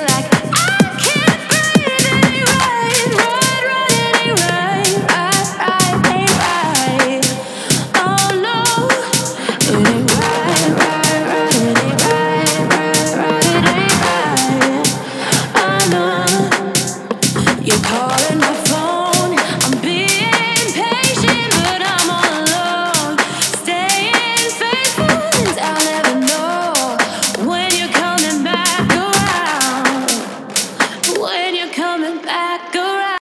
like